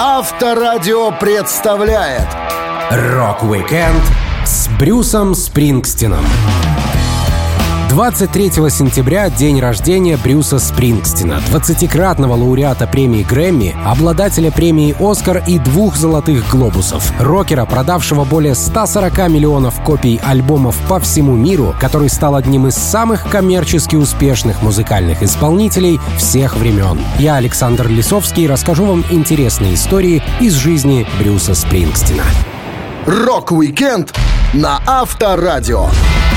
Авторадио представляет Рок-викенд с Брюсом Спрингстином. 23 сентября — день рождения Брюса Спрингстина, 20-кратного лауреата премии Грэмми, обладателя премии «Оскар» и двух «Золотых глобусов», рокера, продавшего более 140 миллионов копий альбомов по всему миру, который стал одним из самых коммерчески успешных музыкальных исполнителей всех времен. Я, Александр Лисовский, расскажу вам интересные истории из жизни Брюса Спрингстина. Рок-викенд на Авторадио.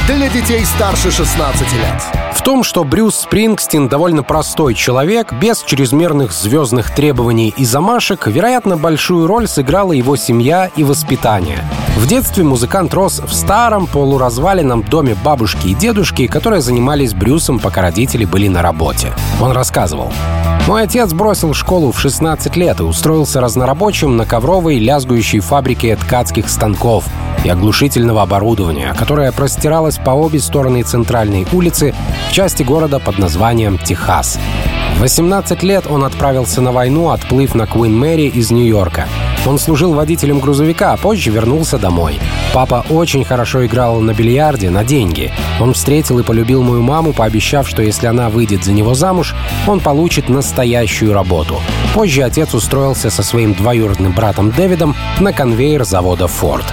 Для детей старше 16 лет. В том, что Брюс Спрингстин довольно простой человек, без чрезмерных звездных требований и замашек, вероятно, большую роль сыграла его семья и воспитание. В детстве музыкант рос в старом полуразваленном доме бабушки и дедушки, которые занимались Брюсом, пока родители были на работе. Он рассказывал. Мой отец бросил школу в 16 лет и устроился разнорабочим на ковровой лязгующей фабрике ткацких станков и оглушительного оборудования, которое простиралось по обе стороны центральной улицы в части города под названием Техас. В 18 лет он отправился на войну, отплыв на Куин Мэри из Нью-Йорка. Он служил водителем грузовика, а позже вернулся домой. Папа очень хорошо играл на бильярде на деньги. Он встретил и полюбил мою маму, пообещав, что если она выйдет за него замуж, он получит настоящую работу. Позже отец устроился со своим двоюродным братом Дэвидом на конвейер завода «Форд».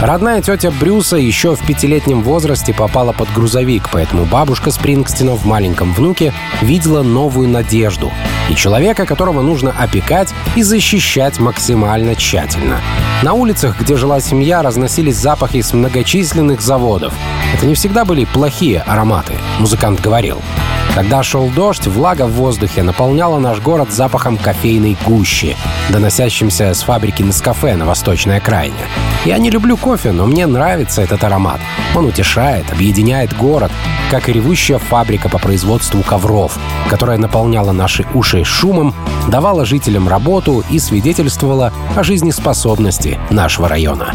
Родная тетя Брюса еще в пятилетнем возрасте попала под грузовик, поэтому бабушка Спрингстина в маленьком внуке видела новую надежду и человека, которого нужно опекать и защищать максимально тщательно. На улицах, где жила семья, разносились запахи с многочисленных заводов. Это не всегда были плохие ароматы, музыкант говорил. Когда шел дождь, влага в воздухе наполняла наш город запахом кофейной гущи, доносящимся с фабрики Нескафе на восточной окраине. Я не люблю кофе, но мне нравится этот аромат. Он утешает, объединяет город, как и ревущая фабрика по производству ковров, которая наполняла наши уши шумом, давала жителям работу и свидетельствовала о жизнеспособности нашего района.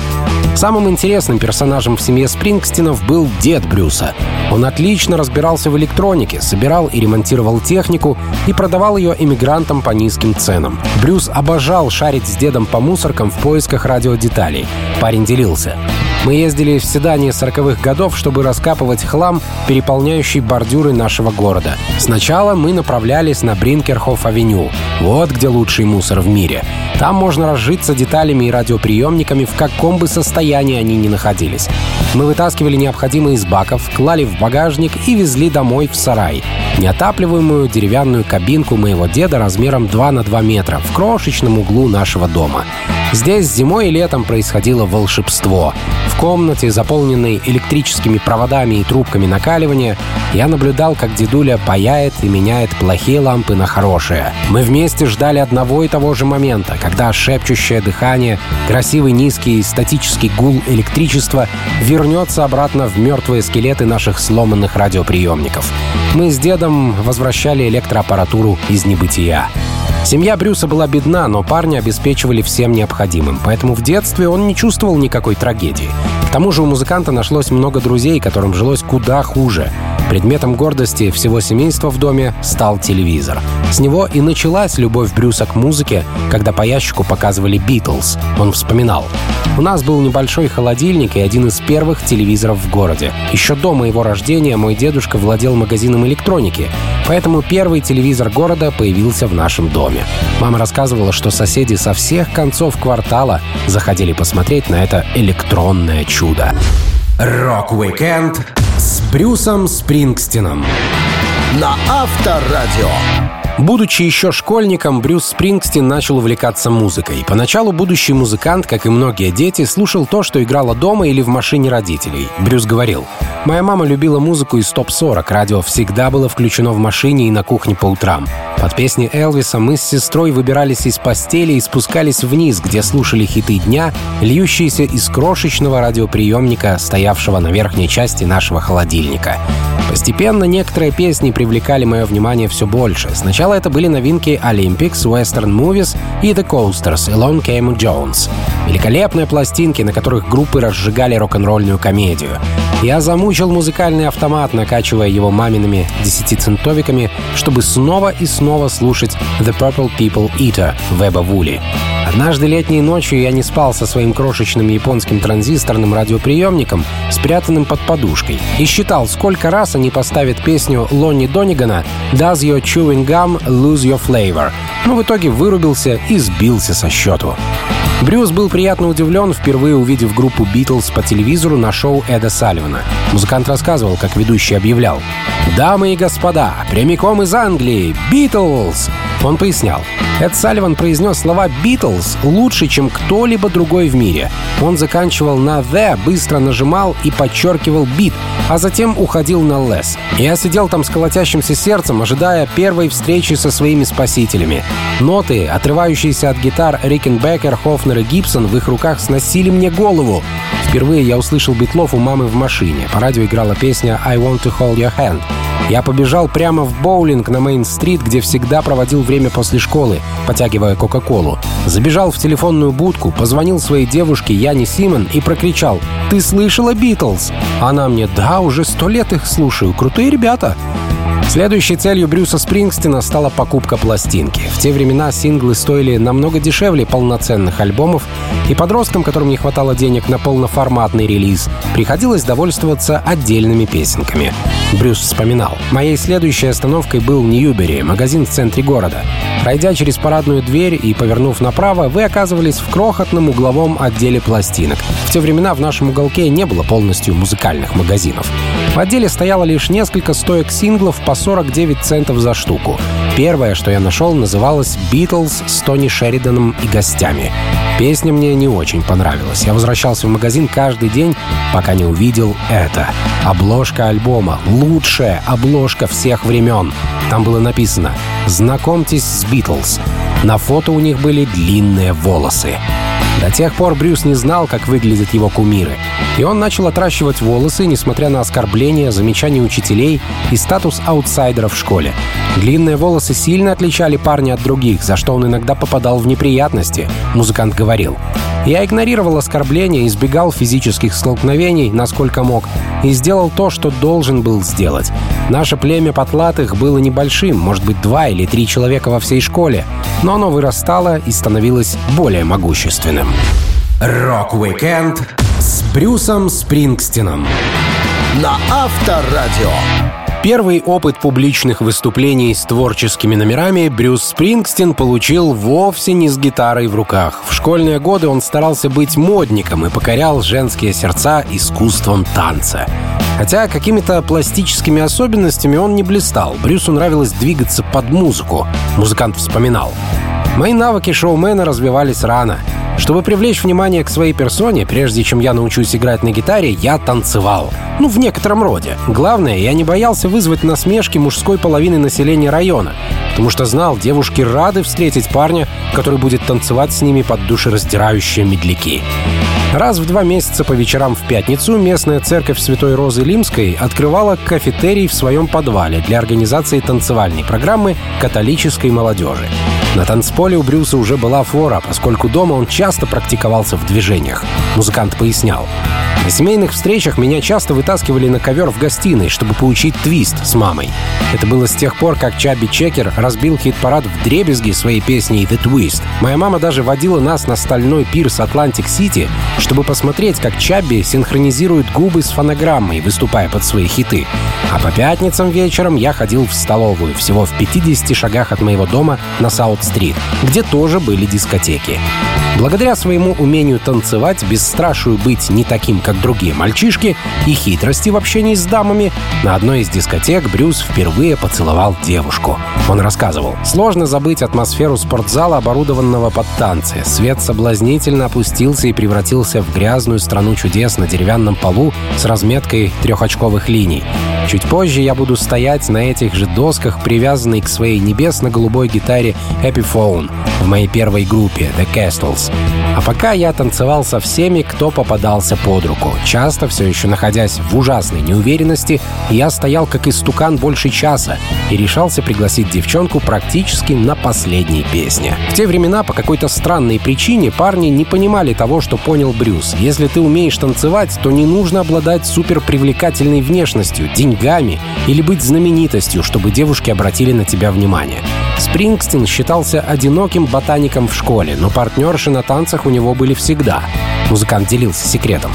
Самым интересным персонажем в семье Спрингстинов был дед Брюса. Он отлично разбирался в электронике, собирал и ремонтировал технику и продавал ее иммигрантам по низким ценам. Брюс обожал шарить с дедом по мусоркам в поисках радиодеталей. Парень делился. Мы ездили в седане 40-х годов, чтобы раскапывать хлам, переполняющий бордюры нашего города. Сначала мы направлялись на Бринкерхоф-авеню. Вот где лучший мусор в мире. Там можно разжиться деталями и радиоприемниками, в каком бы состоянии они ни находились. Мы вытаскивали необходимые из баков, клали в багажник и везли домой в сарай. Неотапливаемую деревянную кабинку моего деда размером 2 на 2 метра в крошечном углу нашего дома. Здесь зимой и летом происходило волшебство. В комнате, заполненной электрическими проводами и трубками накаливания, я наблюдал, как дедуля паяет и меняет плохие лампы на хорошие. Мы вместе ждали одного и того же момента, когда шепчущее дыхание, красивый низкий статический гул электричества вернется обратно в мертвые скелеты наших сломанных радиоприемников. Мы с дедом возвращали электроаппаратуру из небытия. Семья Брюса была бедна, но парня обеспечивали всем необходимым, поэтому в детстве он не чувствовал никакой трагедии. К тому же у музыканта нашлось много друзей, которым жилось куда хуже. Предметом гордости всего семейства в доме стал телевизор. С него и началась любовь Брюса к музыке, когда по ящику показывали «Битлз». Он вспоминал. «У нас был небольшой холодильник и один из первых телевизоров в городе. Еще до моего рождения мой дедушка владел магазином электроники, поэтому первый телевизор города появился в нашем доме. Мама рассказывала, что соседи со всех концов квартала заходили посмотреть на это электронное чудо. Рок-викенд с Брюсом Спрингстином. На Авторадио. Будучи еще школьником, Брюс Спрингстин начал увлекаться музыкой. Поначалу будущий музыкант, как и многие дети, слушал то, что играло дома или в машине родителей. Брюс говорил, «Моя мама любила музыку из топ-40, радио всегда было включено в машине и на кухне по утрам. Под песни Элвиса мы с сестрой выбирались из постели и спускались вниз, где слушали хиты дня, льющиеся из крошечного радиоприемника, стоявшего на верхней части нашего холодильника. Постепенно некоторые песни привлекали мое внимание все больше. Сначала это были новинки Olympics, Western Movies и The Coasters, Alone Came Jones. Великолепные пластинки, на которых группы разжигали рок-н-ролльную комедию. Я замучил музыкальный автомат, накачивая его мамиными десятицентовиками, чтобы снова и снова слушать The Purple People Eater Веба Вули. Однажды летней ночью я не спал со своим крошечным японским транзисторным радиоприемником, спрятанным под подушкой, и считал, сколько раз они поставят песню Лонни Донигана «Does your chewing gum lose your flavor?», но в итоге вырубился и сбился со счету. Брюс был приятно удивлен, впервые увидев группу «Битлз» по телевизору на шоу Эда Салливана. Музыкант рассказывал, как ведущий объявлял «Дамы и господа, прямиком из Англии, Битлз!» Он пояснял. Эд Салливан произнес слова «Битлз» лучше, чем кто-либо другой в мире. Он заканчивал на «the», быстро нажимал и подчеркивал «бит», а затем уходил на «less». Я сидел там с колотящимся сердцем, ожидая первой встречи со своими спасителями. Ноты, отрывающиеся от гитар Рикенбекер, Хофнер и Гибсон, в их руках сносили мне голову. Впервые я услышал битлов у мамы в машине. По радио играла песня «I want to hold your hand». Я побежал прямо в боулинг на Мейн-стрит, где всегда проводил время после школы, потягивая Кока-Колу. Забежал в телефонную будку, позвонил своей девушке Яне Симон и прокричал «Ты слышала Битлз?» Она мне «Да, уже сто лет их слушаю, крутые ребята». Следующей целью Брюса Спрингстина стала покупка пластинки. В те времена синглы стоили намного дешевле полноценных альбомов, и подросткам, которым не хватало денег на полноформатный релиз, приходилось довольствоваться отдельными песенками. Брюс вспоминал. «Моей следующей остановкой был Ньюбери, магазин в центре города. Пройдя через парадную дверь и повернув направо, вы оказывались в крохотном угловом отделе пластинок. В те времена в нашем уголке не было полностью музыкальных магазинов. В отделе стояло лишь несколько стоек синглов по 49 центов за штуку. Первое, что я нашел, называлось «Битлз» с Тони Шериданом и гостями. Песня мне не очень понравилась. Я возвращался в магазин каждый день, пока не увидел это. Обложка альбома. Лучшая обложка всех времен. Там было написано «Знакомьтесь с Битлз». На фото у них были длинные волосы. До тех пор Брюс не знал, как выглядят его кумиры. И он начал отращивать волосы, несмотря на оскорбления, замечания учителей и статус аутсайдера в школе. Длинные волосы сильно отличали парня от других, за что он иногда попадал в неприятности, музыкант говорил. Я игнорировал оскорбления, избегал физических столкновений, насколько мог, и сделал то, что должен был сделать. Наше племя потлатых было небольшим, может быть, два или три человека во всей школе, но оно вырастало и становилось более могущественным. Рок-викенд с Брюсом Спрингстином на Авторадио. Первый опыт публичных выступлений с творческими номерами Брюс Спрингстин получил вовсе не с гитарой в руках. В школьные годы он старался быть модником и покорял женские сердца искусством танца. Хотя какими-то пластическими особенностями он не блистал. Брюсу нравилось двигаться под музыку. Музыкант вспоминал. Мои навыки шоумена развивались рано. Чтобы привлечь внимание к своей персоне, прежде чем я научусь играть на гитаре, я танцевал. Ну, в некотором роде. Главное, я не боялся вызвать насмешки мужской половины населения района, потому что знал, девушки рады встретить парня, который будет танцевать с ними под душераздирающие медляки. Раз в два месяца по вечерам в пятницу местная церковь Святой Розы Лимской открывала кафетерий в своем подвале для организации танцевальной программы католической молодежи. На танцполе у Брюса уже была фора, поскольку дома он часто практиковался в движениях. Музыкант пояснял. На семейных встречах меня часто вытаскивали на ковер в гостиной, чтобы поучить твист с мамой. Это было с тех пор, как Чаби Чекер разбил хит-парад вдребезги своей песней «The Twist». Моя мама даже водила нас на стальной пирс Атлантик-Сити, чтобы посмотреть, как Чаби синхронизирует губы с фонограммой, выступая под свои хиты. А по пятницам вечером я ходил в столовую, всего в 50 шагах от моего дома на Саут-стрит, где тоже были дискотеки. Благодаря своему умению танцевать, бесстрашию быть не таким, как другие мальчишки, и хитрости в общении с дамами, на одной из дискотек Брюс впервые поцеловал девушку. Он рассказывал, сложно забыть атмосферу спортзала, оборудованного под танцы. Свет соблазнительно опустился и превратился в грязную страну чудес на деревянном полу с разметкой трехочковых линий. Чуть позже я буду стоять на этих же досках, привязанный к своей небесно-голубой гитаре Epiphone в моей первой группе The Castles. А пока я танцевал со всеми, кто попадался под руку. Часто, все еще находясь в ужасной неуверенности, я стоял как истукан больше часа и решался пригласить девчонку практически на последней песне. В те времена по какой-то странной причине парни не понимали того, что понял Брюс. Если ты умеешь танцевать, то не нужно обладать супер привлекательной внешностью, деньгами или быть знаменитостью, чтобы девушки обратили на тебя внимание. Спрингстин считал оставался одиноким ботаником в школе, но партнерши на танцах у него были всегда. Музыкант делился секретом.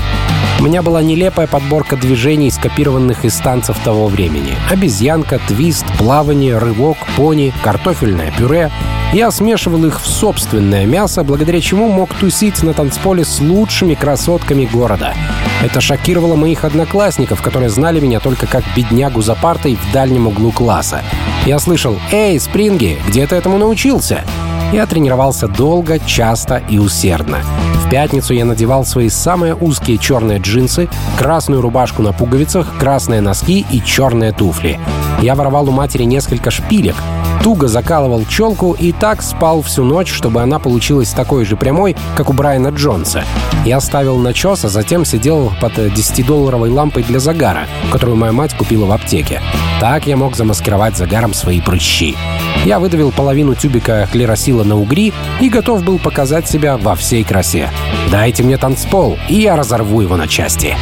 У меня была нелепая подборка движений, скопированных из танцев того времени. Обезьянка, твист, плавание, рывок, пони, картофельное пюре. Я смешивал их в собственное мясо, благодаря чему мог тусить на танцполе с лучшими красотками города. Это шокировало моих одноклассников, которые знали меня только как беднягу за партой в дальнем углу класса. Я слышал «Эй, Спринги, где ты этому научился?» Я тренировался долго, часто и усердно. В пятницу я надевал свои самые узкие черные джинсы, красную рубашку на пуговицах, красные носки и черные туфли. Я воровал у матери несколько шпилек, туго закалывал челку и так спал всю ночь, чтобы она получилась такой же прямой, как у Брайана Джонса. Я ставил начес, а затем сидел под 10-долларовой лампой для загара, которую моя мать купила в аптеке. Так я мог замаскировать загаром свои прыщи. Я выдавил половину тюбика клеросила на угри и готов был показать себя во всей красе. Дайте мне танцпол, и я разорву его на части.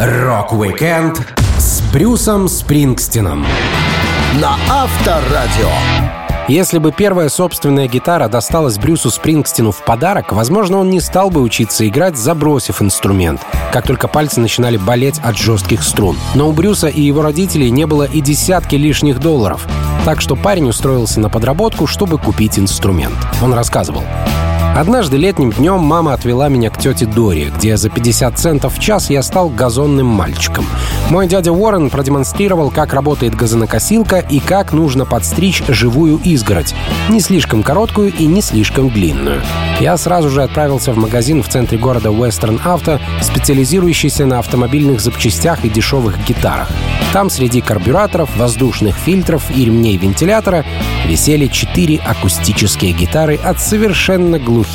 Рок-викенд с Брюсом Спрингстином на Авторадио. Если бы первая собственная гитара досталась Брюсу Спрингстину в подарок, возможно, он не стал бы учиться играть, забросив инструмент, как только пальцы начинали болеть от жестких струн. Но у Брюса и его родителей не было и десятки лишних долларов, так что парень устроился на подработку, чтобы купить инструмент. Он рассказывал. Однажды летним днем мама отвела меня к тете Дори, где за 50 центов в час я стал газонным мальчиком. Мой дядя Уоррен продемонстрировал, как работает газонокосилка и как нужно подстричь живую изгородь. Не слишком короткую и не слишком длинную. Я сразу же отправился в магазин в центре города Western Auto, специализирующийся на автомобильных запчастях и дешевых гитарах. Там среди карбюраторов, воздушных фильтров и ремней вентилятора висели четыре акустические гитары от совершенно глухих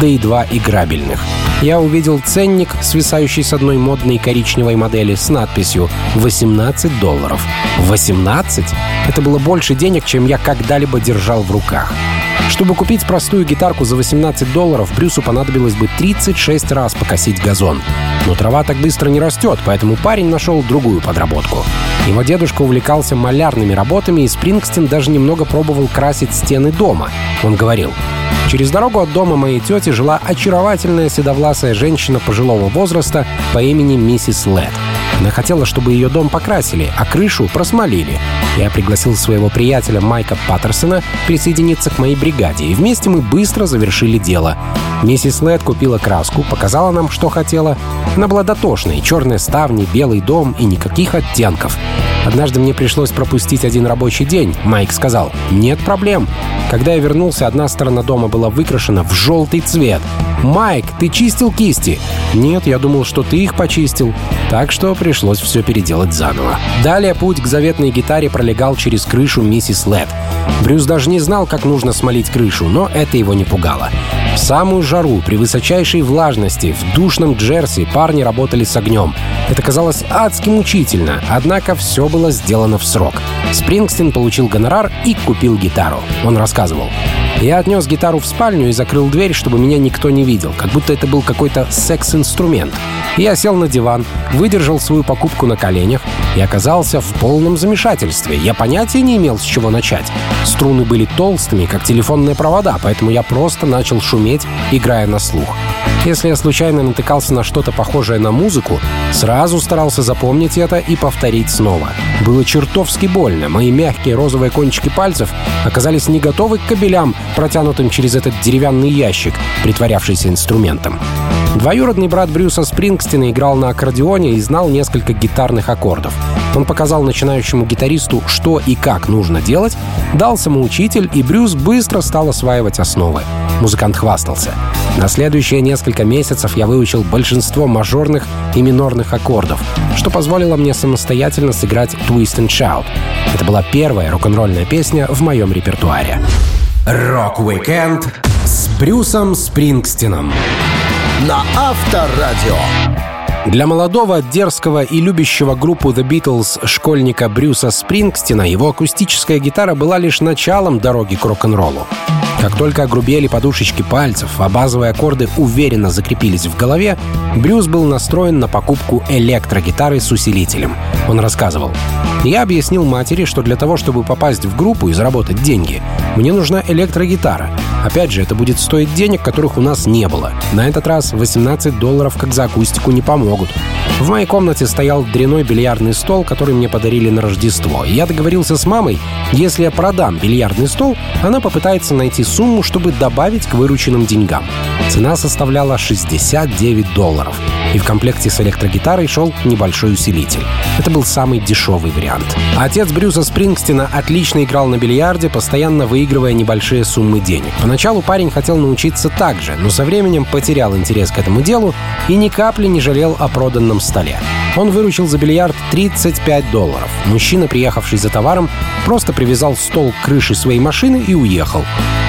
до едва играбельных. Я увидел ценник, свисающий с одной модной коричневой модели с надписью «18 долларов». 18? Это было больше денег, чем я когда-либо держал в руках. Чтобы купить простую гитарку за 18 долларов, Брюсу понадобилось бы 36 раз покосить газон. Но трава так быстро не растет, поэтому парень нашел другую подработку. Его дедушка увлекался малярными работами, и Спрингстин даже немного пробовал красить стены дома. Он говорил, Через дорогу от дома моей тети жила очаровательная седовласая женщина пожилого возраста по имени миссис Лед. Она хотела, чтобы ее дом покрасили, а крышу просмолили. Я пригласил своего приятеля Майка Паттерсона присоединиться к моей бригаде, и вместе мы быстро завершили дело. Миссис Лед купила краску, показала нам, что хотела. Она была дотошной, черные ставни, белый дом и никаких оттенков. Однажды мне пришлось пропустить один рабочий день. Майк сказал, нет проблем. Когда я вернулся, одна сторона дома была выкрашена в желтый цвет. «Майк, ты чистил кисти?» «Нет, я думал, что ты их почистил». Так что пришлось все переделать заново. Далее путь к заветной гитаре пролегал через крышу миссис Лед. Брюс даже не знал, как нужно смолить крышу, но это его не пугало. В самую жару, при высочайшей влажности, в душном Джерси парни работали с огнем. Это казалось адски мучительно, однако все было сделано в срок. Спрингстин получил гонорар и купил гитару. Он рассказывал. Я отнес гитару в спальню и закрыл дверь, чтобы меня никто не видел, как будто это был какой-то секс-инструмент. Я сел на диван, выдержал свою покупку на коленях и оказался в полном замешательстве. Я понятия не имел, с чего начать. Струны были толстыми, как телефонные провода, поэтому я просто начал шуметь, играя на слух. Если я случайно натыкался на что-то похожее на музыку, сразу старался запомнить это и повторить снова. Было чертовски больно. Мои мягкие розовые кончики пальцев оказались не готовы к кабелям, протянутым через этот деревянный ящик, притворявшийся инструментом. Двоюродный брат Брюса Спрингстина играл на аккордеоне и знал несколько гитарных аккордов. Он показал начинающему гитаристу, что и как нужно делать, дал самоучитель, и Брюс быстро стал осваивать основы. Музыкант хвастался. На следующие несколько месяцев я выучил большинство мажорных и минорных аккордов, что позволило мне самостоятельно сыграть «Twist and Shout». Это была первая рок-н-ролльная песня в моем репертуаре. Rock Weekend с Брюсом Спрингстином на Авторадио. Для молодого, дерзкого и любящего группу The Beatles школьника Брюса Спрингстина его акустическая гитара была лишь началом дороги к рок-н-роллу. Как только огрубели подушечки пальцев, а базовые аккорды уверенно закрепились в голове, Брюс был настроен на покупку электрогитары с усилителем. Он рассказывал. Я объяснил матери, что для того, чтобы попасть в группу и заработать деньги, мне нужна электрогитара. Опять же, это будет стоить денег, которых у нас не было. На этот раз 18 долларов как за акустику не помогут. В моей комнате стоял дряной бильярдный стол, который мне подарили на Рождество. Я договорился с мамой, если я продам бильярдный стол, она попытается найти сумму, чтобы добавить к вырученным деньгам. Цена составляла 69 долларов. И в комплекте с электрогитарой шел небольшой усилитель. Это был самый дешевый вариант. Отец Брюса Спрингстина отлично играл на бильярде, постоянно выигрывая небольшие суммы денег. Поначалу парень хотел научиться так же, но со временем потерял интерес к этому делу и ни капли не жалел о проданном столе. Он выручил за бильярд 35 долларов. Мужчина, приехавший за товаром, просто привязал стол к крыше своей машины и уехал.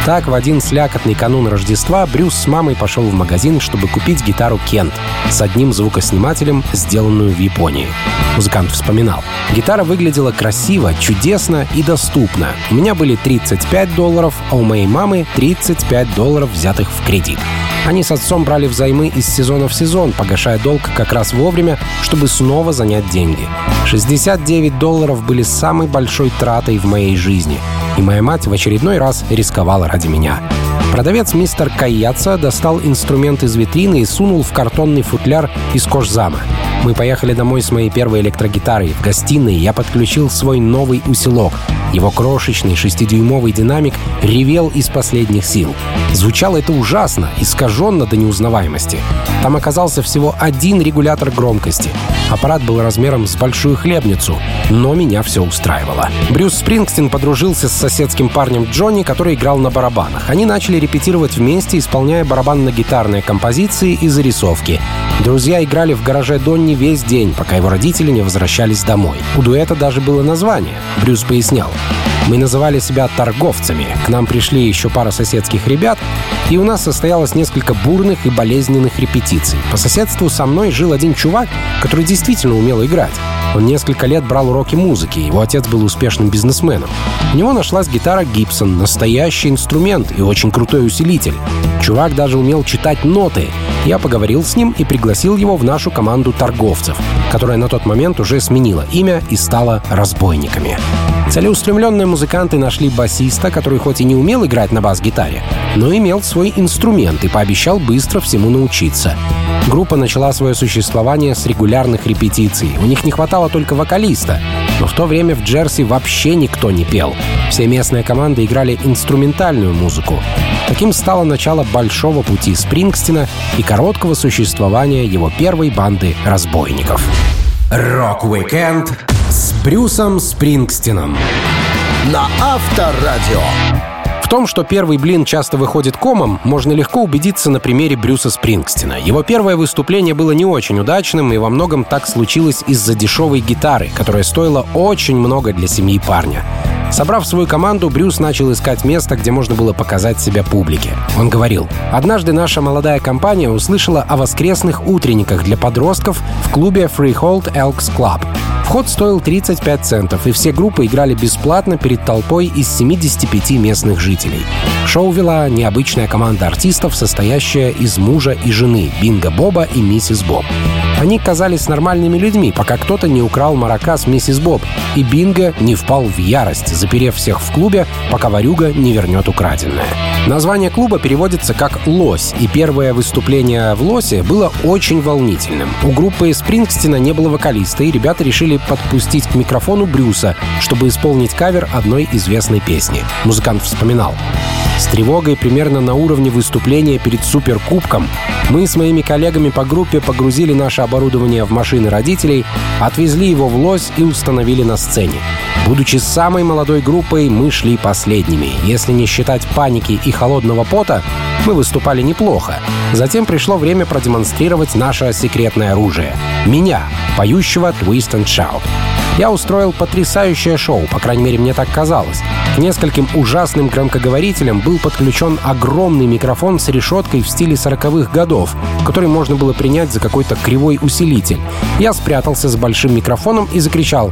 Так, в один слякотный канун Рождества Брюс с мамой пошел в магазин, чтобы купить гитару Кент с одним звукоснимателем, сделанную в Японии. Музыкант вспоминал. Гитара выглядела красиво, чудесно и доступно. У меня были 35 долларов, а у моей мамы 35 долларов, взятых в кредит. Они с отцом брали взаймы из сезона в сезон, погашая долг как раз вовремя, чтобы снова занять деньги. 69 долларов были самой большой тратой в моей жизни, и моя мать в очередной раз рисковала ради меня. Продавец мистер Каяца достал инструмент из витрины и сунул в картонный футляр из кожзама. Мы поехали домой с моей первой электрогитарой. В гостиной я подключил свой новый усилок. Его крошечный шестидюймовый динамик ревел из последних сил. Звучало это ужасно, искаженно до неузнаваемости. Там оказался всего один регулятор громкости. Аппарат был размером с большую хлебницу, но меня все устраивало. Брюс Спрингстин подружился с соседским парнем Джонни, который играл на барабанах. Они начали репетировать вместе, исполняя барабанно-гитарные композиции и зарисовки. Друзья играли в гараже Донни весь день, пока его родители не возвращались домой. У дуэта даже было название. Брюс пояснял. Мы называли себя торговцами. К нам пришли еще пара соседских ребят, и у нас состоялось несколько бурных и болезненных репетиций. По соседству со мной жил один чувак, который действительно умел играть. Он несколько лет брал уроки музыки, его отец был успешным бизнесменом. У него нашлась гитара Гибсон, настоящий инструмент и очень крутой усилитель. Чувак даже умел читать ноты. Я поговорил с ним и пригласил его в нашу команду торговцев, которая на тот момент уже сменила имя и стала разбойниками. Целеустремленные музыканты нашли басиста, который хоть и не умел играть на бас-гитаре, но имел свой инструмент и пообещал быстро всему научиться. Группа начала свое существование с регулярных репетиций. У них не хватало только вокалиста. Но в то время в Джерси вообще никто не пел. Все местные команды играли инструментальную музыку. Таким стало начало большого пути Спрингстина и короткого существования его первой банды разбойников. Rock Weekend с Брюсом Спрингстином. На Авторадио. В том, что первый блин часто выходит комом, можно легко убедиться на примере Брюса Спрингстина. Его первое выступление было не очень удачным, и во многом так случилось из-за дешевой гитары, которая стоила очень много для семьи парня. Собрав свою команду, Брюс начал искать место, где можно было показать себя публике. Он говорил, «Однажды наша молодая компания услышала о воскресных утренниках для подростков в клубе Freehold Elks Club. Вход стоил 35 центов, и все группы играли бесплатно перед толпой из 75 местных жителей. Шоу вела необычная команда артистов, состоящая из мужа и жены Бинго Боба и Миссис Боб. Они казались нормальными людьми, пока кто-то не украл маракас Миссис Боб, и Бинго не впал в ярость, заперев всех в клубе, пока ворюга не вернет украденное. Название клуба переводится как «Лось», и первое выступление в «Лосе» было очень волнительным. У группы Спрингстина не было вокалиста, и ребята решили подпустить к микрофону Брюса, чтобы исполнить кавер одной известной песни. Музыкант вспоминал. С тревогой примерно на уровне выступления перед Суперкубком мы с моими коллегами по группе погрузили наше оборудование в машины родителей, отвезли его в лось и установили на сцене. Будучи самой молодой группой, мы шли последними. Если не считать паники и холодного пота, мы выступали неплохо. Затем пришло время продемонстрировать наше секретное оружие. Меня, поющего Twist and Shout. Я устроил потрясающее шоу, по крайней мере, мне так казалось. К нескольким ужасным громкоговорителям был подключен огромный микрофон с решеткой в стиле 40-х годов, который можно было принять за какой-то кривой усилитель. Я спрятался с большим микрофоном и закричал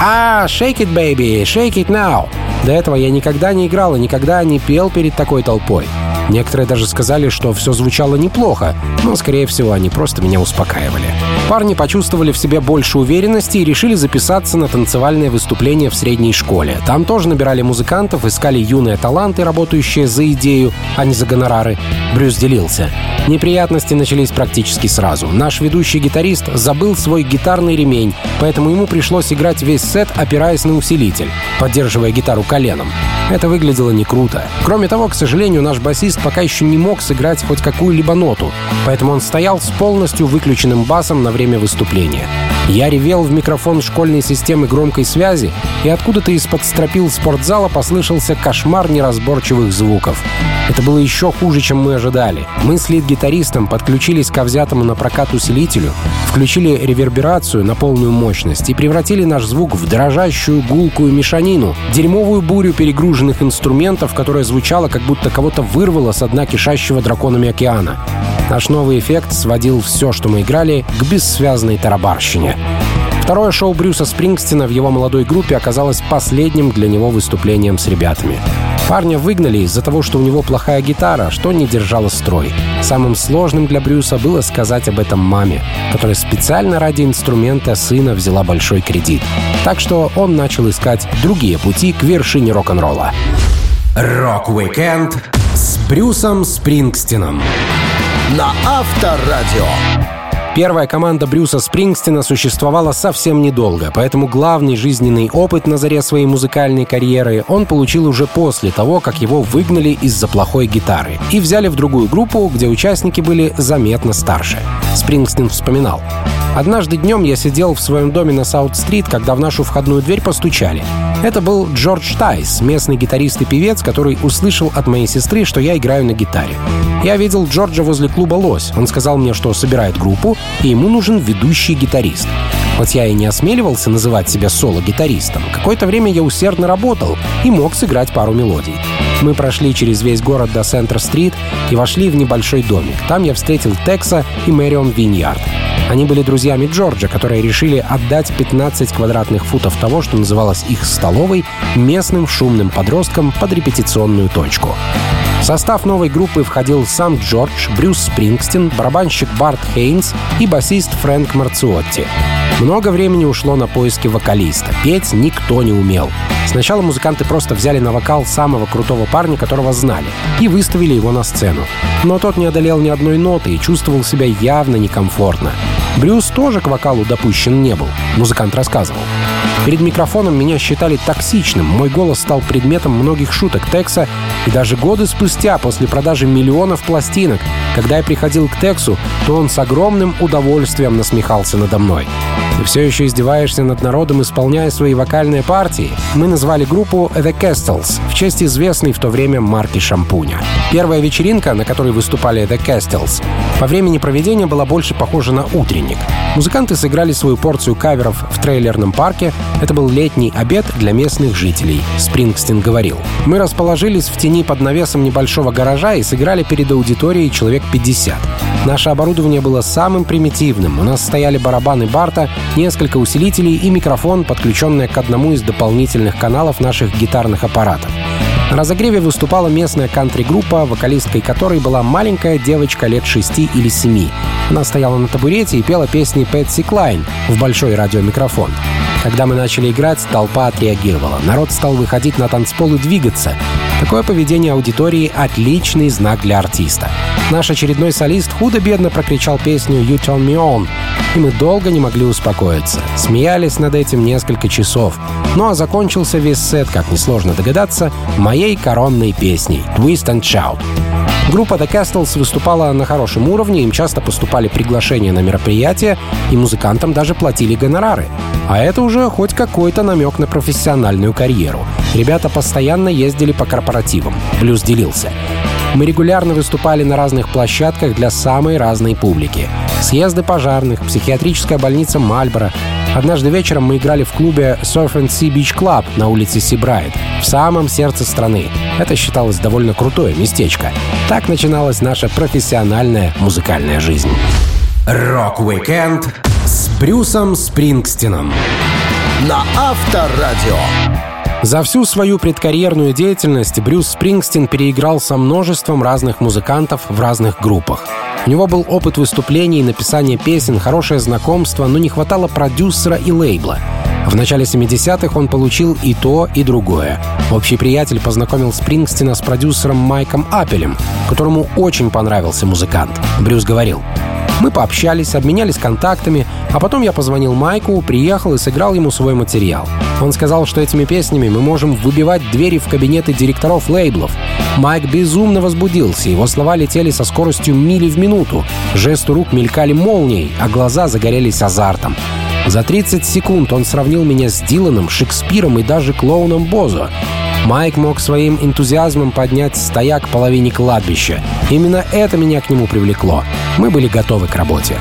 «А, shake it, baby, shake it now!» До этого я никогда не играл и никогда не пел перед такой толпой. Некоторые даже сказали, что все звучало неплохо, но, скорее всего, они просто меня успокаивали. Парни почувствовали в себе больше уверенности и решили записаться на танцевальное выступление в средней школе. Там тоже набирали музыкантов, искали юные таланты, работающие за идею, а не за гонорары. Брюс делился. Неприятности начались практически сразу. Наш ведущий гитарист забыл свой гитарный ремень, поэтому ему пришлось играть весь сет, опираясь на усилитель, поддерживая гитару коленом. Это выглядело не круто. Кроме того, к сожалению, наш басист пока еще не мог сыграть хоть какую-либо ноту, поэтому он стоял с полностью выключенным басом на время выступления. Я ревел в микрофон школьной системы громкой связи, и откуда-то из-под стропил спортзала послышался кошмар неразборчивых звуков. Это было еще хуже, чем мы ожидали. Мы с лид-гитаристом подключились к взятому на прокат усилителю, включили реверберацию на полную мощность и превратили наш звук в дрожащую гулкую мешанину, дерьмовую бурю перегруженных инструментов, которая звучала, как будто кого-то вырвало с дна кишащего драконами океана. Наш новый эффект сводил все, что мы играли, к бессвязной тарабарщине. Второе шоу Брюса Спрингстина в его молодой группе оказалось последним для него выступлением с ребятами. Парня выгнали из-за того, что у него плохая гитара, что не держало строй. Самым сложным для Брюса было сказать об этом маме, которая специально ради инструмента сына взяла большой кредит. Так что он начал искать другие пути к вершине рок-н-ролла. Rock Weekend с Брюсом Спрингстином на Авторадио. Первая команда Брюса Спрингстина существовала совсем недолго, поэтому главный жизненный опыт на заре своей музыкальной карьеры он получил уже после того, как его выгнали из-за плохой гитары и взяли в другую группу, где участники были заметно старше. Спрингстин вспоминал. Однажды днем я сидел в своем доме на Саут-стрит, когда в нашу входную дверь постучали. Это был Джордж Тайс, местный гитарист и певец, который услышал от моей сестры, что я играю на гитаре. Я видел Джорджа возле клуба «Лось». Он сказал мне, что собирает группу, и ему нужен ведущий гитарист. Хоть я и не осмеливался называть себя соло-гитаристом, какое-то время я усердно работал и мог сыграть пару мелодий. Мы прошли через весь город до Центр-стрит и вошли в небольшой домик. Там я встретил Текса и Мэрион Виньярд. Они были друзьями Джорджа, которые решили отдать 15 квадратных футов того, что называлось их столовой, местным шумным подросткам под репетиционную точку. В состав новой группы входил сам Джордж, Брюс Спрингстин, барабанщик Барт Хейнс и басист Фрэнк Марциотти. Много времени ушло на поиски вокалиста. Петь никто не умел. Сначала музыканты просто взяли на вокал самого крутого парня, которого знали, и выставили его на сцену. Но тот не одолел ни одной ноты и чувствовал себя явно некомфортно. Брюс тоже к вокалу допущен не был, музыкант рассказывал. Перед микрофоном меня считали токсичным, мой голос стал предметом многих шуток Текса, и даже годы спустя, после продажи миллионов пластинок, когда я приходил к Тексу, то он с огромным удовольствием насмехался надо мной. Ты все еще издеваешься над народом, исполняя свои вокальные партии. Мы назвали группу The Castles в честь известной в то время марки шампуня. Первая вечеринка, на которой выступали The Castles, по времени проведения была больше похожа на утренник. Музыканты сыграли свою порцию каверов в трейлерном парке. Это был летний обед для местных жителей. Спрингстин говорил. Мы расположились в тени под навесом небольшого гаража и сыграли перед аудиторией человек 50. Наше оборудование было самым примитивным. У нас стояли барабаны Барта, несколько усилителей и микрофон, подключенный к одному из дополнительных каналов наших гитарных аппаратов. На разогреве выступала местная кантри-группа, вокалисткой которой была маленькая девочка лет шести или семи. Она стояла на табурете и пела песни Пэтси Клайн в большой радиомикрофон. Когда мы начали играть, толпа отреагировала. Народ стал выходить на танцпол и двигаться. Такое поведение аудитории — отличный знак для артиста. Наш очередной солист худо-бедно прокричал песню «You Turn Me On», и мы долго не могли успокоиться. Смеялись над этим несколько часов. Ну а закончился весь сет, как несложно догадаться, моей коронной песней «Twist and Shout». Группа The Castles выступала на хорошем уровне, им часто поступали приглашения на мероприятия, и музыкантам даже платили гонорары. А это уже хоть какой-то намек на профессиональную карьеру. Ребята постоянно ездили по корпоративам. Блюз делился. Мы регулярно выступали на разных площадках для самой разной публики. Съезды пожарных, психиатрическая больница Мальборо. Однажды вечером мы играли в клубе Surf and Sea Beach Club на улице Сибрайт, в самом сердце страны. Это считалось довольно крутое местечко. Так начиналась наша профессиональная музыкальная жизнь. Rock Weekend с Брюсом Спрингстином на Авторадио. За всю свою предкарьерную деятельность Брюс Спрингстин переиграл со множеством разных музыкантов в разных группах. У него был опыт выступлений, написания песен, хорошее знакомство, но не хватало продюсера и лейбла. В начале 70-х он получил и то, и другое. Общий приятель познакомил Спрингстина с продюсером Майком Аппелем, которому очень понравился музыкант. Брюс говорил, мы пообщались, обменялись контактами, а потом я позвонил Майку, приехал и сыграл ему свой материал. Он сказал, что этими песнями мы можем выбивать двери в кабинеты директоров лейблов. Майк безумно возбудился, его слова летели со скоростью мили в минуту. Жесты рук мелькали молнией, а глаза загорелись азартом. За 30 секунд он сравнил меня с Диланом, Шекспиром и даже клоуном Бозо. Майк мог своим энтузиазмом поднять стояк половине кладбища. Именно это меня к нему привлекло. Мы были готовы к работе.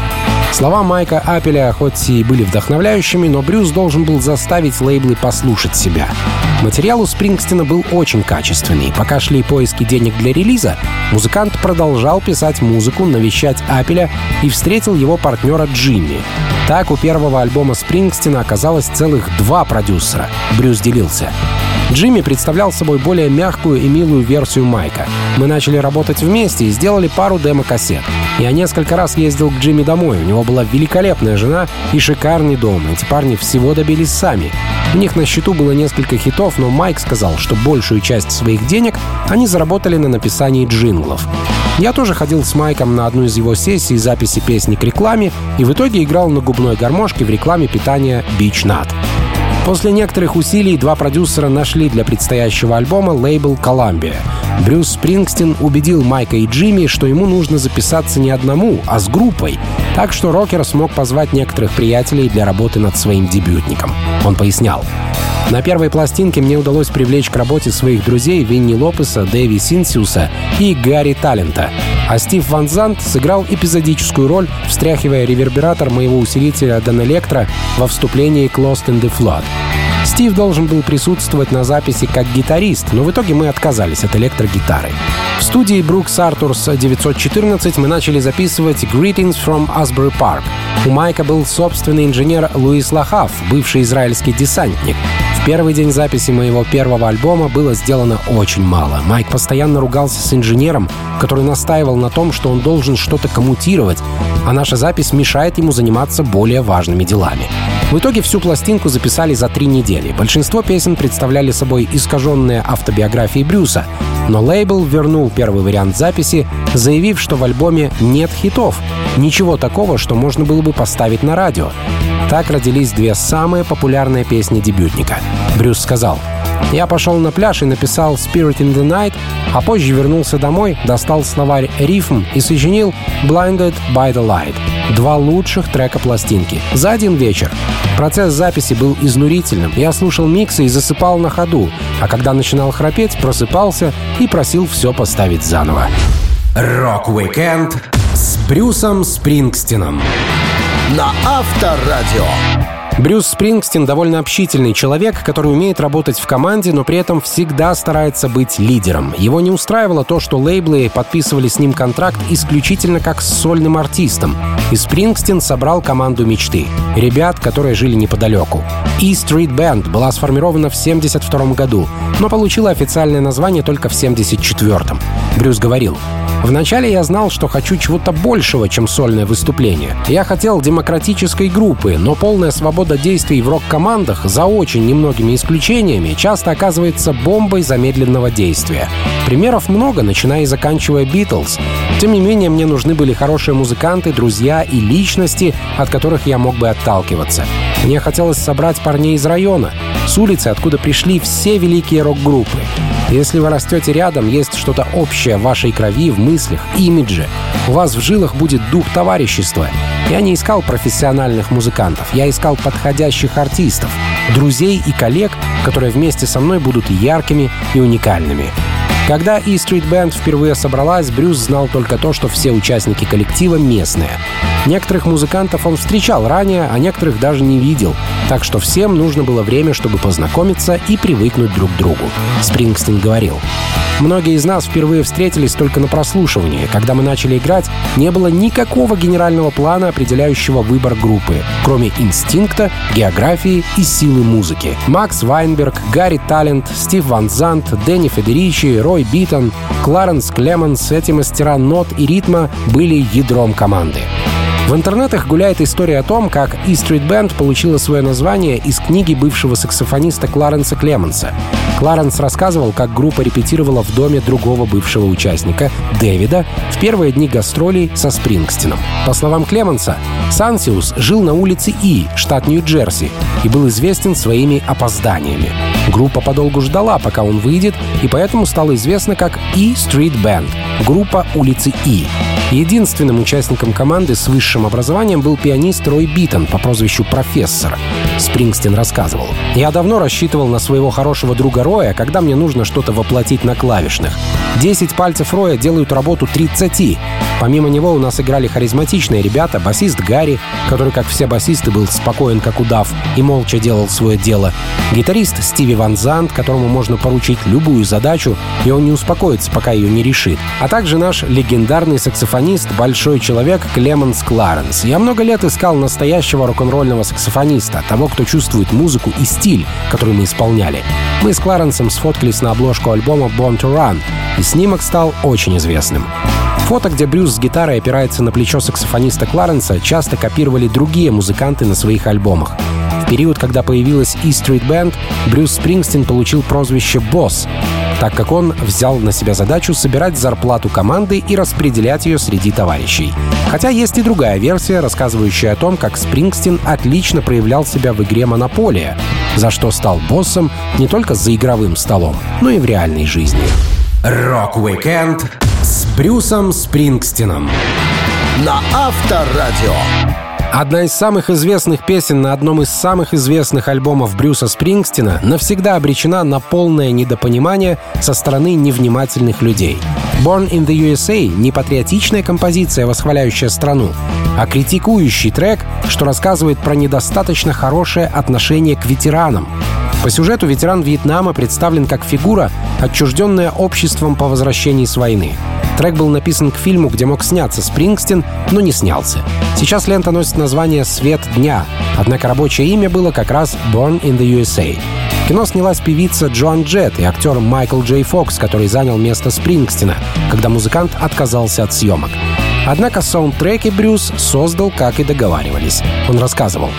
Слова Майка Апеля хоть и были вдохновляющими, но Брюс должен был заставить лейблы послушать себя. Материал у Спрингстина был очень качественный. Пока шли поиски денег для релиза, музыкант продолжал писать музыку, навещать Апеля и встретил его партнера Джимми. Так у первого альбома Спрингстина оказалось целых два продюсера. Брюс делился. Джимми представлял собой более мягкую и милую версию Майка. Мы начали работать вместе и сделали пару демо-кассет. Я несколько раз ездил к Джимми домой. У него была великолепная жена и шикарный дом. Эти парни всего добились сами. У них на счету было несколько хитов, но Майк сказал, что большую часть своих денег они заработали на написании джинглов. Я тоже ходил с Майком на одну из его сессий записи песни к рекламе и в итоге играл на губной гармошке в рекламе питания Beach Nut. После некоторых усилий два продюсера нашли для предстоящего альбома лейбл Columbia. Брюс Спрингстин убедил Майка и Джимми, что ему нужно записаться не одному, а с группой. Так что рокер смог позвать некоторых приятелей для работы над своим дебютником. Он пояснял. На первой пластинке мне удалось привлечь к работе своих друзей Винни Лопеса, Дэви Синсиуса и Гарри Талента. А Стив Ван Зант сыграл эпизодическую роль, встряхивая ревербератор моего усилителя Дан Электро во вступлении к Lost in the Flood. Стив должен был присутствовать на записи как гитарист, но в итоге мы отказались от электрогитары. В студии Brooks Arthurs 914 мы начали записывать «Greetings from Asbury Park». У Майка был собственный инженер Луис Лахав, бывший израильский десантник. В первый день записи моего первого альбома было сделано очень мало. Майк постоянно ругался с инженером, который настаивал на том, что он должен что-то коммутировать, а наша запись мешает ему заниматься более важными делами. В итоге всю пластинку записали за три недели. Большинство песен представляли собой искаженные автобиографии Брюса, но лейбл вернул первый вариант записи, заявив, что в альбоме нет хитов. Ничего такого, что можно было бы поставить на радио. Так родились две самые популярные песни дебютника. Брюс сказал, я пошел на пляж и написал «Spirit in the Night», а позже вернулся домой, достал словарь рифм и сочинил «Blinded by the Light» — два лучших трека пластинки. За один вечер. Процесс записи был изнурительным. Я слушал миксы и засыпал на ходу, а когда начинал храпеть, просыпался и просил все поставить заново. Rock Weekend с Брюсом Спрингстином на Авторадио. Брюс Спрингстин довольно общительный человек, который умеет работать в команде, но при этом всегда старается быть лидером. Его не устраивало то, что лейблы подписывали с ним контракт исключительно как с сольным артистом. И Спрингстин собрал команду мечты. Ребят, которые жили неподалеку. E Street Band была сформирована в 1972 году, но получила официальное название только в 1974. Брюс говорил, Вначале я знал, что хочу чего-то большего, чем сольное выступление. Я хотел демократической группы, но полная свобода действий в рок-командах, за очень немногими исключениями, часто оказывается бомбой замедленного действия. Примеров много, начиная и заканчивая Битлз. Тем не менее, мне нужны были хорошие музыканты, друзья и личности, от которых я мог бы отталкиваться. Мне хотелось собрать парней из района, с улицы, откуда пришли все великие рок-группы. Если вы растете рядом, есть что-то общее в вашей крови, в мыслях, имидже. У вас в жилах будет дух товарищества. Я не искал профессиональных музыкантов, я искал подходящих артистов, друзей и коллег, которые вместе со мной будут яркими и уникальными. Когда E Street Band впервые собралась, Брюс знал только то, что все участники коллектива местные. Некоторых музыкантов он встречал ранее, а некоторых даже не видел, так что всем нужно было время, чтобы познакомиться и привыкнуть друг к другу. Спрингстин говорил. Многие из нас впервые встретились только на прослушивании. Когда мы начали играть, не было никакого генерального плана, определяющего выбор группы, кроме инстинкта, географии и силы музыки. Макс Вайнберг, Гарри Талент, Стив Ван Зант, Дэнни Федеричи, Рой Битон, Кларенс Клеменс — эти мастера нот и ритма были ядром команды. В интернетах гуляет история о том, как E Street Band получила свое название из книги бывшего саксофониста Кларенса Клеменса. Кларенс рассказывал, как группа репетировала в доме другого бывшего участника, Дэвида, в первые дни гастролей со Спрингстином. По словам Клеменса, Сансиус жил на улице И, штат Нью-Джерси, и был известен своими опозданиями. Группа подолгу ждала, пока он выйдет, и поэтому стала известна как E Street Band — группа улицы И. Единственным участником команды с высшим образованием был пианист Рой Битон по прозвищу «Профессор». Спрингстин рассказывал. «Я давно рассчитывал на своего хорошего друга Роя, когда мне нужно что-то воплотить на клавишных. Десять пальцев Роя делают работу 30. Помимо него у нас играли харизматичные ребята, басист Гарри, который, как все басисты, был спокоен как удав и молча делал свое дело, гитарист Стиви Ван Зант, которому можно поручить любую задачу, и он не успокоится, пока ее не решит, а также наш легендарный саксофонист, большой человек Клеменс Кларенс. Я много лет искал настоящего рок-н-ролльного саксофониста, того, кто чувствует музыку и стиль, который мы исполняли. Мы с Кларенсом сфоткались на обложку альбома Born to Run, и снимок стал очень известным. Фото, где Брюс с гитарой опирается на плечо саксофониста Кларенса, часто копировали другие музыканты на своих альбомах. В период, когда появилась E Street Band, Брюс Спрингстин получил прозвище «Босс», так как он взял на себя задачу собирать зарплату команды и распределять ее среди товарищей. Хотя есть и другая версия, рассказывающая о том, как Спрингстин отлично проявлял себя в игре «Монополия», за что стал боссом не только за игровым столом, но и в реальной жизни. Rock Weekend с Брюсом Спрингстином на Авторадио. Одна из самых известных песен на одном из самых известных альбомов Брюса Спрингстина навсегда обречена на полное недопонимание со стороны невнимательных людей. Born in the USA — не патриотичная композиция, восхваляющая страну, а критикующий трек, что рассказывает про недостаточно хорошее отношение к ветеранам. По сюжету ветеран Вьетнама представлен как фигура, отчужденная обществом по возвращении с войны. Трек был написан к фильму, где мог сняться Спрингстин, но не снялся. Сейчас лента носит название «Свет дня», однако рабочее имя было как раз «Born in the USA». В кино снялась певица Джоан Джет и актер Майкл Джей Фокс, который занял место Спрингстина, когда музыкант отказался от съемок. Однако саундтреки Брюс создал, как и договаривались. Он рассказывал.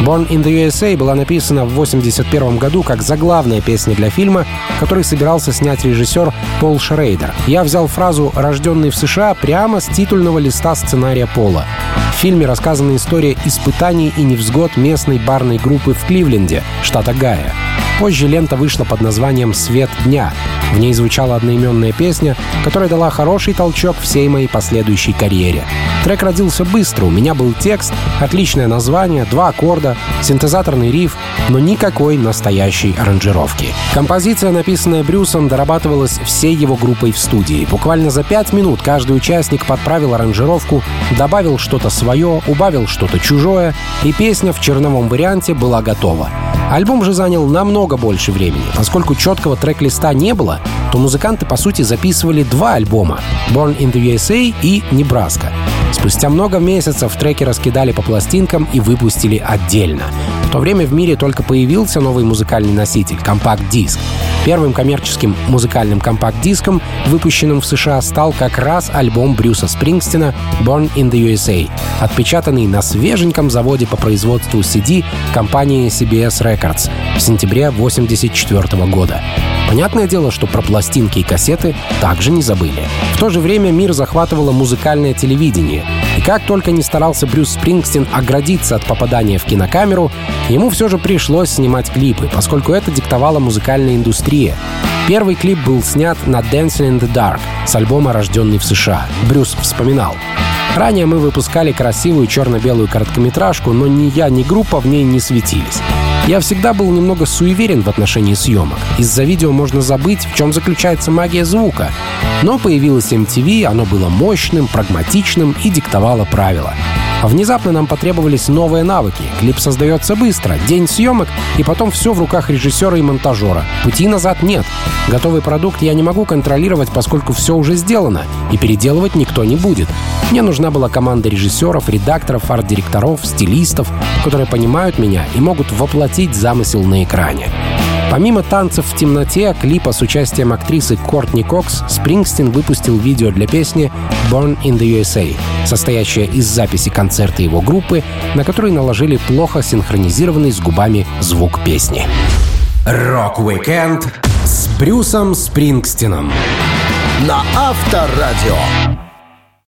«Born in the USA» была написана в 1981 году как заглавная песня для фильма, который собирался снять режиссер Пол Шрейдер. Я взял фразу «рожденный в США» прямо с титульного листа сценария Пола. В фильме рассказана история испытаний и невзгод местной барной группы в Кливленде, штат Огайо. Позже лента вышла под названием «Свет дня». В ней звучала одноименная песня, которая дала хороший толчок всей моей последующей карьере. Трек родился быстро, у меня был текст, отличное название, два аккорда, синтезаторный риф, но никакой настоящей аранжировки. Композиция, написанная Брюсом, дорабатывалась всей его группой в студии. Буквально за пять минут каждый участник подправил аранжировку, добавил что-то свое, убавил что-то чужое, и песня в черновом варианте была готова. Альбом же занял намного больше времени. Поскольку четкого трек-листа не было, то музыканты, по сути, записывали два альбома — Born in the USA и Небраска. Спустя много месяцев треки раскидали по пластинкам и выпустили отдельно. В то время в мире только появился новый музыкальный носитель — компакт-диск. Первым коммерческим музыкальным компакт-диском, выпущенным в США, стал как раз альбом Брюса Спрингстина «Born in the USA», отпечатанный на свеженьком заводе по производству CD компании CBS Records в сентябре 1984 года. Понятное дело, что про пластинки и кассеты также не забыли. В то же время мир захватывало музыкальное телевидение. И как только не старался Брюс Спрингстин оградиться от попадания в кинокамеру, ему все же пришлось снимать клипы, поскольку это диктовала музыкальная индустрия. Первый клип был снят на Dancing in the Dark с альбома «Рожденный в США». Брюс вспоминал. Ранее мы выпускали красивую черно-белую короткометражку, но ни я, ни группа в ней не светились. Я всегда был немного суеверен в отношении съемок. Из-за видео можно забыть, в чем заключается магия звука. Но появилось MTV, оно было мощным, прагматичным и диктовало правила. Внезапно нам потребовались новые навыки. Клип создается быстро, день съемок, и потом все в руках режиссера и монтажера. Пути назад нет. Готовый продукт я не могу контролировать, поскольку все уже сделано, и переделывать никто не будет. Мне нужна была команда режиссеров, редакторов, арт-директоров, стилистов, которые понимают меня и могут воплотить замысел на экране. Помимо танцев в темноте, клипа с участием актрисы Кортни Кокс, Спрингстин выпустил видео для песни «Born in the USA», состоящее из записи концерта его группы, на который наложили плохо синхронизированный с губами звук песни. Rock Weekend с Брюсом Спрингстином на Авторадио.